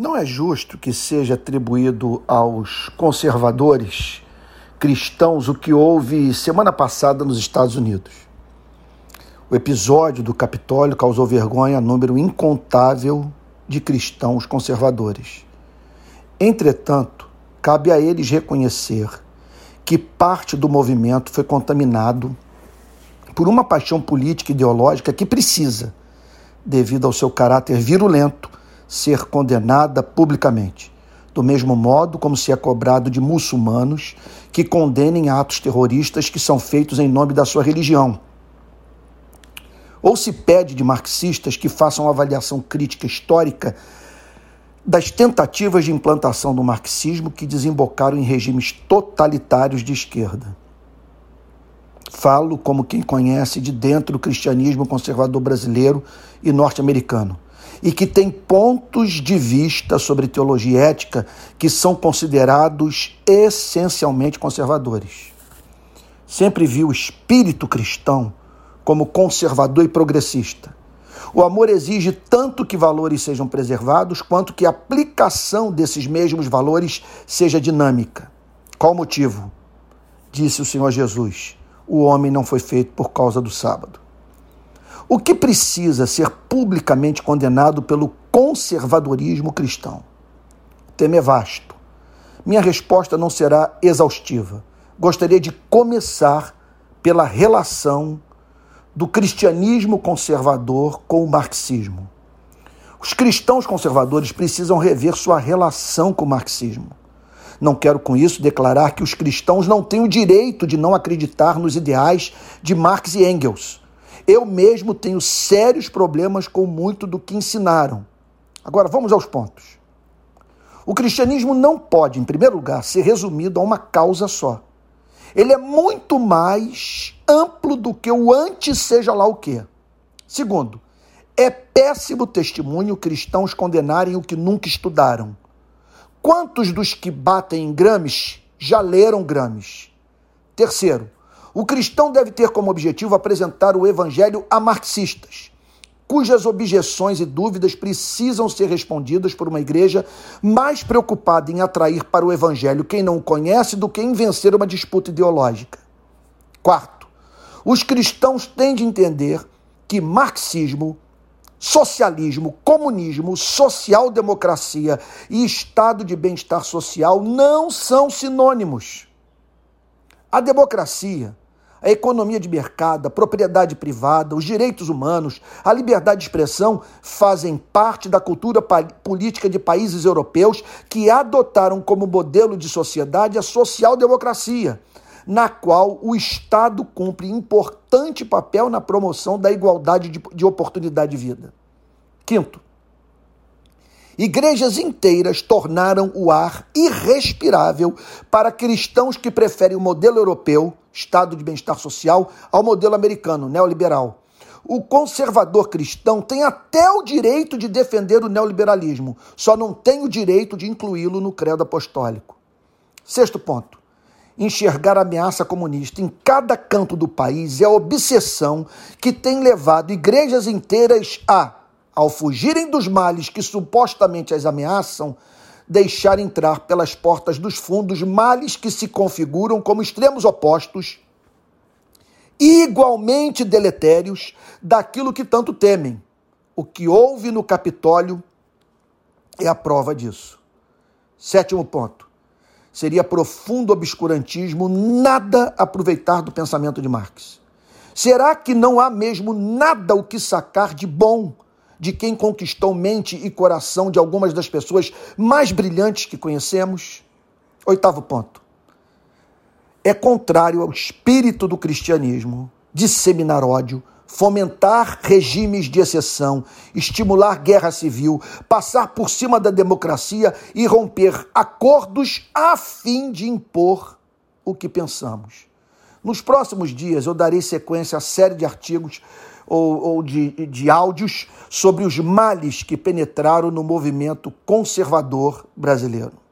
Não é justo que seja atribuído aos conservadores cristãos o que houve semana passada nos Estados Unidos. O episódio do Capitólio causou vergonha a número incontável de cristãos conservadores. Entretanto, cabe a eles reconhecer que parte do movimento foi contaminado por uma paixão política e ideológica que precisa, devido ao seu caráter virulento, ser condenada publicamente, do mesmo modo como se é cobrado de muçulmanos que condenem atos terroristas que são feitos em nome da sua religião. Ou se pede de marxistas que façam avaliação crítica histórica das tentativas de implantação do marxismo que desembocaram em regimes totalitários de esquerda. Falo como quem conhece de dentro o cristianismo conservador brasileiro e norte-americano e que tem pontos de vista sobre teologia ética que são considerados essencialmente conservadores. Sempre vi o espírito cristão como conservador e progressista. O amor exige tanto que valores sejam preservados, quanto que a aplicação desses mesmos valores seja dinâmica. Qual o motivo? Disse o Senhor Jesus: o homem não foi feito por causa do sábado. O que precisa ser publicamente condenado pelo conservadorismo cristão? O tema é vasto. Minha resposta não será exaustiva. Gostaria de começar pela relação do cristianismo conservador com o marxismo. Os cristãos conservadores precisam rever sua relação com o marxismo. Não quero com isso declarar que os cristãos não têm o direito de não acreditar nos ideais de Marx e Engels eu mesmo tenho sérios problemas com muito do que ensinaram. Agora, vamos aos pontos. O cristianismo não pode, em primeiro lugar, ser resumido a uma causa só. Ele é muito mais amplo do que o antes seja lá o quê. Segundo, é péssimo testemunho cristãos condenarem o que nunca estudaram. Quantos dos que batem em Grames já leram Grames? Terceiro, o cristão deve ter como objetivo apresentar o evangelho a marxistas, cujas objeções e dúvidas precisam ser respondidas por uma igreja mais preocupada em atrair para o evangelho quem não o conhece do que em vencer uma disputa ideológica. Quarto, os cristãos têm de entender que marxismo, socialismo, comunismo, social-democracia e estado de bem-estar social não são sinônimos. A democracia a economia de mercado, a propriedade privada, os direitos humanos, a liberdade de expressão fazem parte da cultura política de países europeus que adotaram como modelo de sociedade a social-democracia, na qual o Estado cumpre importante papel na promoção da igualdade de, de oportunidade de vida. Quinto, Igrejas inteiras tornaram o ar irrespirável para cristãos que preferem o modelo europeu, estado de bem-estar social, ao modelo americano, neoliberal. O conservador cristão tem até o direito de defender o neoliberalismo, só não tem o direito de incluí-lo no credo apostólico. Sexto ponto. Enxergar a ameaça comunista em cada canto do país é a obsessão que tem levado igrejas inteiras a ao fugirem dos males que supostamente as ameaçam, deixar entrar pelas portas dos fundos males que se configuram como extremos opostos, igualmente deletérios daquilo que tanto temem. O que houve no Capitólio é a prova disso. Sétimo ponto. Seria profundo obscurantismo nada aproveitar do pensamento de Marx. Será que não há mesmo nada o que sacar de bom de quem conquistou mente e coração de algumas das pessoas mais brilhantes que conhecemos? Oitavo ponto. É contrário ao espírito do cristianismo disseminar ódio, fomentar regimes de exceção, estimular guerra civil, passar por cima da democracia e romper acordos a fim de impor o que pensamos. Nos próximos dias eu darei sequência à série de artigos ou, ou de, de áudios sobre os males que penetraram no movimento conservador brasileiro.